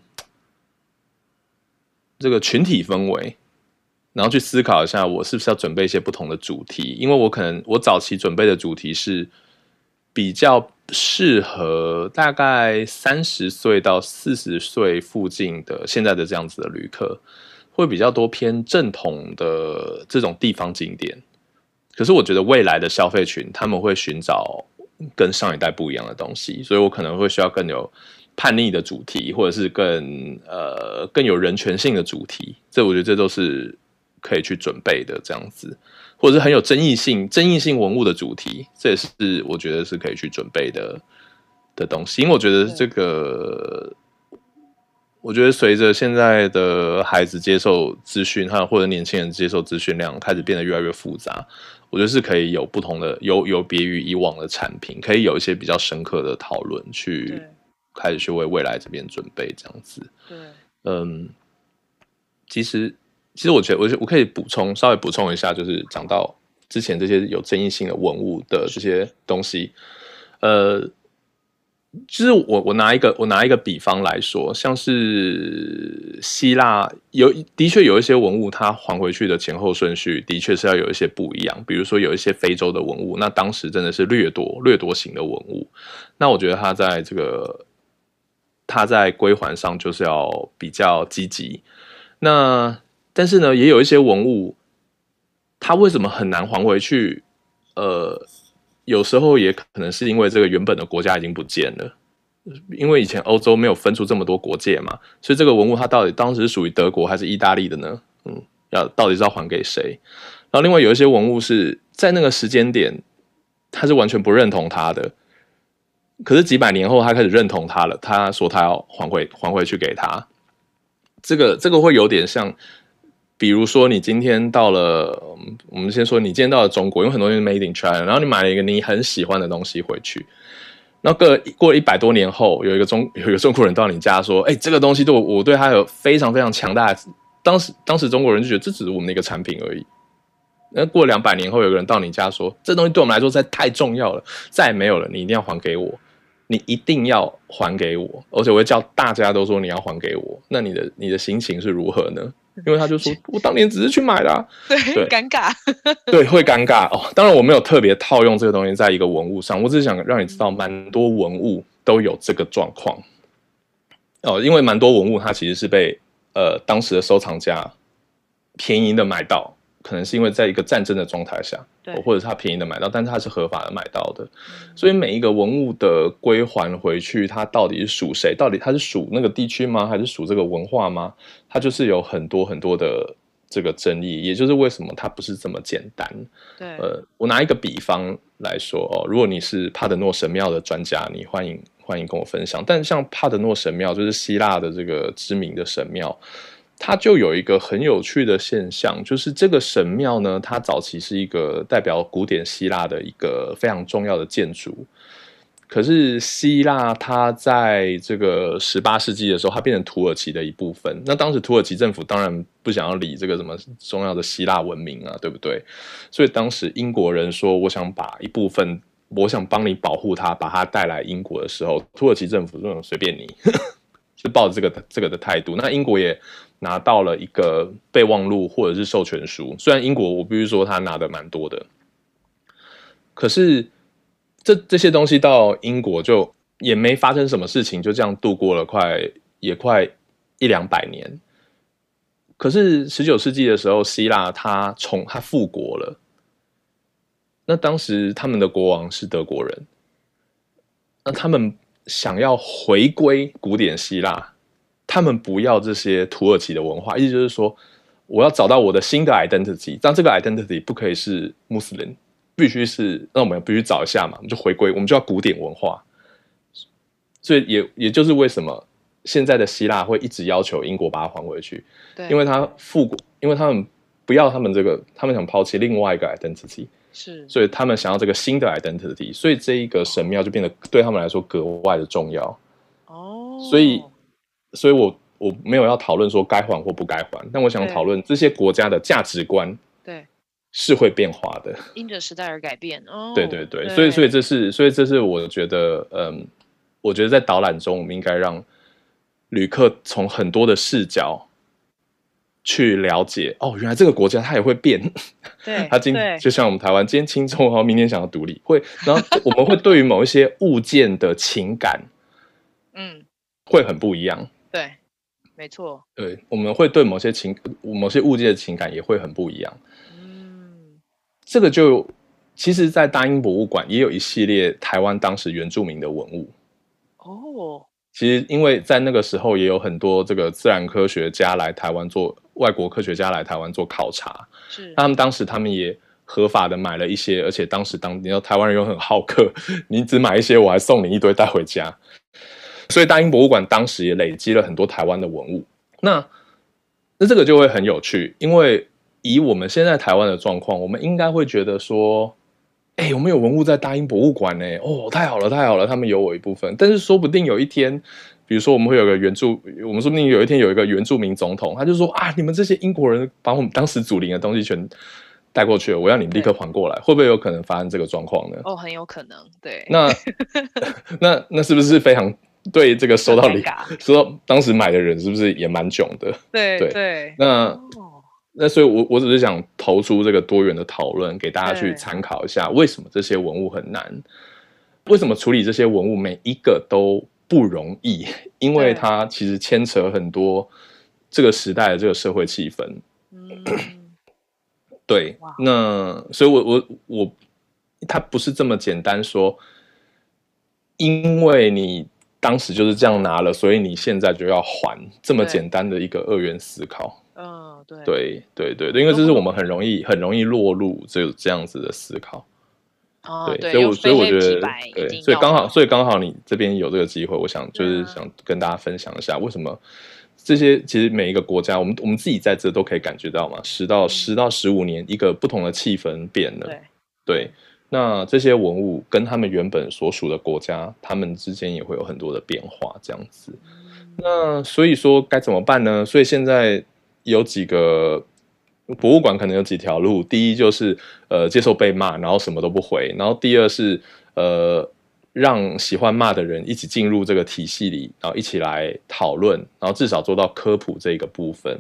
这个群体氛围，然后去思考一下我是不是要准备一些不同的主题，因为我可能我早期准备的主题是比较适合大概三十岁到四十岁附近的现在的这样子的旅客。会比较多偏正统的这种地方景点，可是我觉得未来的消费群他们会寻找跟上一代不一样的东西，所以我可能会需要更有叛逆的主题，或者是更呃更有人权性的主题。这我觉得这都是可以去准备的，这样子，或者是很有争议性、争议性文物的主题，这也是我觉得是可以去准备的的东西，因为我觉得这个。我觉得随着现在的孩子接受资讯，或者年轻人接受资讯量开始变得越来越复杂，我觉得是可以有不同的，有有别于以往的产品，可以有一些比较深刻的讨论，去开始去为未来这边准备这样子。对，嗯，其实其实我觉得我我可以补充稍微补充一下，就是讲到之前这些有争议性的文物的这些东西，呃。就是我我拿一个我拿一个比方来说，像是希腊有的确有一些文物，它还回去的前后顺序的确是要有一些不一样。比如说有一些非洲的文物，那当时真的是掠夺掠夺型的文物，那我觉得它在这个它在归还上就是要比较积极。那但是呢，也有一些文物，它为什么很难还回去？呃。有时候也可能是因为这个原本的国家已经不见了，因为以前欧洲没有分出这么多国界嘛，所以这个文物它到底当时是属于德国还是意大利的呢？嗯，要到底是要还给谁？然后另外有一些文物是在那个时间点，他是完全不认同他的，可是几百年后他开始认同他了，他说他要还回还回去给他。这个这个会有点像，比如说你今天到了，我们先说你今天到了中国，有很多东西 made in China，然后你买了一个你很喜欢的东西回去，然后过过了一百多年后，有一个中 有一个中国人到你家说，哎，这个东西对我我对他有非常非常强大的，当时当时中国人就觉得这只是我们的一个产品而已。那过两百年后，有个人到你家说：“这东西对我们来说实在太重要了，再也没有了，你一定要还给我，你一定要还给我，而且我会叫大家都说你要还给我。”那你的你的心情是如何呢？因为他就说：“我当年只是去买的啊。”对，对，尴尬，对，会尴尬哦。当然，我没有特别套用这个东西在一个文物上，我只是想让你知道，蛮多文物都有这个状况哦。因为蛮多文物它其实是被呃当时的收藏家便宜的买到。可能是因为在一个战争的状态下，对，或者是他便宜的买到，但是他是合法的买到的，嗯，所以每一个文物的归还回去，它到底是属谁？到底它是属那个地区吗？还是属这个文化吗？它就是有很多很多的这个争议，也就是为什么它不是这么简单。对，呃，我拿一个比方来说哦，如果你是帕德诺神庙的专家，你欢迎欢迎跟我分享。但像帕德诺神庙，就是希腊的这个知名的神庙。它就有一个很有趣的现象，就是这个神庙呢，它早期是一个代表古典希腊的一个非常重要的建筑。可是希腊它在这个十八世纪的时候，它变成土耳其的一部分。那当时土耳其政府当然不想要理这个什么重要的希腊文明啊，对不对？所以当时英国人说：“我想把一部分，我想帮你保护它，把它带来英国的时候，土耳其政府说随便你。”是抱着这个这个的态度。那英国也。拿到了一个备忘录或者是授权书，虽然英国我必须说他拿的蛮多的，可是这这些东西到英国就也没发生什么事情，就这样度过了快也快一两百年。可是十九世纪的时候，希腊他从他复国了，那当时他们的国王是德国人，那他们想要回归古典希腊。他们不要这些土耳其的文化，意思就是说，我要找到我的新的 identity，但这个 identity 不可以是穆斯林，必须是，那我们必须找一下嘛，我们就回归，我们就要古典文化。所以也也就是为什么现在的希腊会一直要求英国把它还回去，对，因为他复古，因为他们不要他们这个，他们想抛弃另外一个 identity，是，所以他们想要这个新的 identity，所以这一个神庙就变得对他们来说格外的重要。哦，所以。所以我，我我没有要讨论说该还或不该还，但我想讨论这些国家的价值观，对，是会变化的，因着时代而改变。哦，对对对，对所以所以这是，所以这是我觉得，嗯，我觉得在导览中，我们应该让旅客从很多的视角去了解，哦，原来这个国家它也会变。对，它今就像我们台湾，今天轻中，然后明天想要独立，会，然后我们会对于某一些物件的情感，嗯，会很不一样。对，没错。对，我们会对某些情、某些物件的情感也会很不一样。嗯，这个就其实，在大英博物馆也有一系列台湾当时原住民的文物。哦，其实因为在那个时候也有很多这个自然科学家来台湾做，外国科学家来台湾做考察。是，他们当时他们也合法的买了一些，而且当时当你知道台湾人又很好客，你只买一些，我还送你一堆带回家。所以大英博物馆当时也累积了很多台湾的文物，那那这个就会很有趣，因为以我们现在台湾的状况，我们应该会觉得说，哎、欸，我们有文物在大英博物馆呢，哦，太好了，太好了，他们有我一部分。但是说不定有一天，比如说我们会有个原住，我们说不定有一天有一个原住民总统，他就说啊，你们这些英国人把我们当时祖灵的东西全带过去了，我要你们立刻还过来，会不会有可能发生这个状况呢？哦，很有可能，对。那 那那是不是非常？对这个收到礼，收到当时买的人是不是也蛮囧的？对对对。那、哦、那所以我，我我只是想投出这个多元的讨论，给大家去参考一下，为什么这些文物很难？为什么处理这些文物每一个都不容易？因为它其实牵扯很多这个时代的这个社会气氛。嗯，对。那所以我，我我我，它不是这么简单说，因为你。当时就是这样拿了，所以你现在就要还这么简单的一个二元思考。嗯，哦，对。对对对对，因为这是我们很容易很容易落入这这样子的思考。哦，对，所以我所以我觉得，对，所以刚好，所以刚好你这边有这个机会，我想就是想跟大家分享一下，为什么这些其实每一个国家，我们我们自己在这都可以感觉到嘛，十到十到十五年，一个不同的气氛变了，对，对，那这些文物跟他们原本所属的国家，他们之间也会有很多的变化，这样子。那所以说该怎么办呢？所以现在有几个。博物馆可能有几条路，第一就是呃接受被骂，然后什么都不回，然后第二是呃让喜欢骂的人一起进入这个体系里，然后一起来讨论，然后至少做到科普这个部分。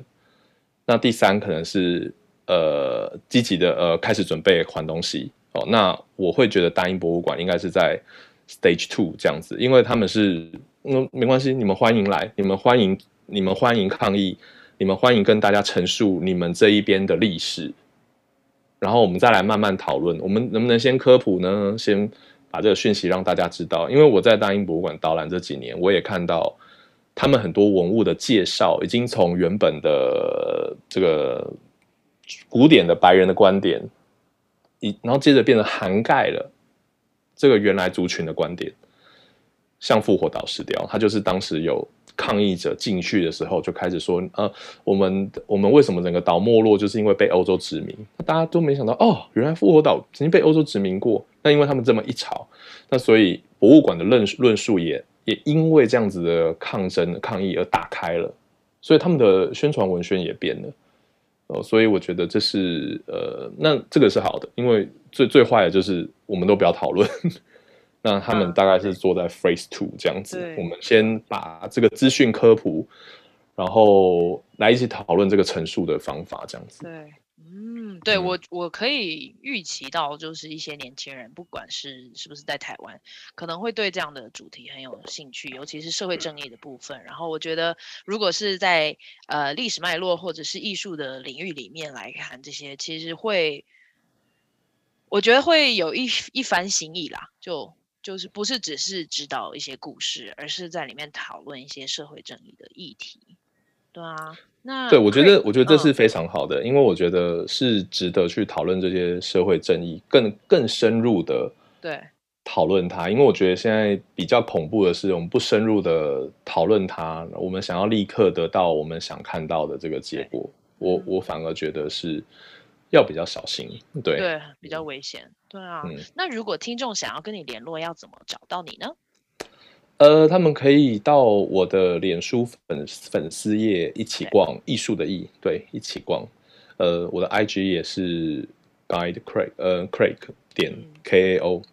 那第三可能是呃积极的呃开始准备还东西哦。那我会觉得大英博物馆应该是在 Stage Two 这样子，因为他们是嗯没关系，你们欢迎来，你们欢迎你们欢迎抗议。你们欢迎跟大家陈述你们这一边的历史，然后我们再来慢慢讨论。我们能不能先科普呢？先把这个讯息让大家知道。因为我在大英博物馆导览这几年，我也看到他们很多文物的介绍，已经从原本的这个古典的白人的观点，一然后接着变得涵盖了这个原来族群的观点，像复活岛石雕，它就是当时有。抗议者进去的时候就开始说：“呃，我们我们为什么整个岛没落，就是因为被欧洲殖民。大家都没想到，哦，原来复活岛曾经被欧洲殖民过。那因为他们这么一吵，那所以博物馆的论论述也也因为这样子的抗争抗议而打开了，所以他们的宣传文宣也变了。哦，所以我觉得这是呃，那这个是好的，因为最最坏的就是我们都不要讨论。”那他们大概是坐在 Phase Two 这样子，啊、我们先把这个资讯科普，然后来一起讨论这个陈述的方法，这样子。对，嗯，对我我可以预期到，就是一些年轻人，不管是是不是在台湾，可能会对这样的主题很有兴趣，尤其是社会正义的部分。然后我觉得，如果是在呃历史脉络或者是艺术的领域里面来看这些，其实会，我觉得会有一一番新意啦，就。就是不是只是知道一些故事，而是在里面讨论一些社会正义的议题。对啊，那对我觉得，我觉得这是非常好的，嗯、因为我觉得是值得去讨论这些社会正义，更更深入的对讨论它。因为我觉得现在比较恐怖的是，我们不深入的讨论它，我们想要立刻得到我们想看到的这个结果，我我反而觉得是。要比较小心，对对，比较危险，对啊。嗯、那如果听众想要跟你联络，要怎么找到你呢？呃，他们可以到我的脸书粉粉丝页一起逛艺术的艺，对，一起逛。呃，我的 IG 也是 Guide Craig，呃，Craig 点 K A O，、嗯、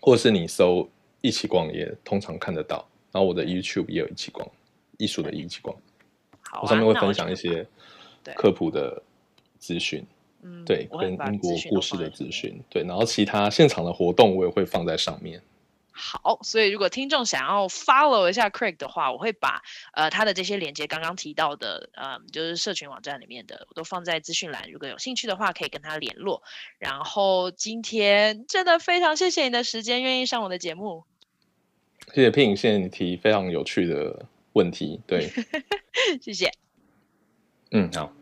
或是你搜一起逛也通常看得到。然后我的 YouTube 也有一起逛艺术的艺，一起逛。好、啊，我上面会分享一些科普的资讯。嗯，对，跟英国故事的资讯，对，然后其他现场的活动我也会放在上面。好，所以如果听众想要 follow 一下 Craig 的话，我会把呃他的这些连接刚刚提到的，呃，就是社群网站里面的，我都放在资讯栏。如果有兴趣的话，可以跟他联络。然后今天真的非常谢谢你的时间，愿意上我的节目。谢谢 Pin，谢谢你提非常有趣的问题。对，谢谢。嗯，好。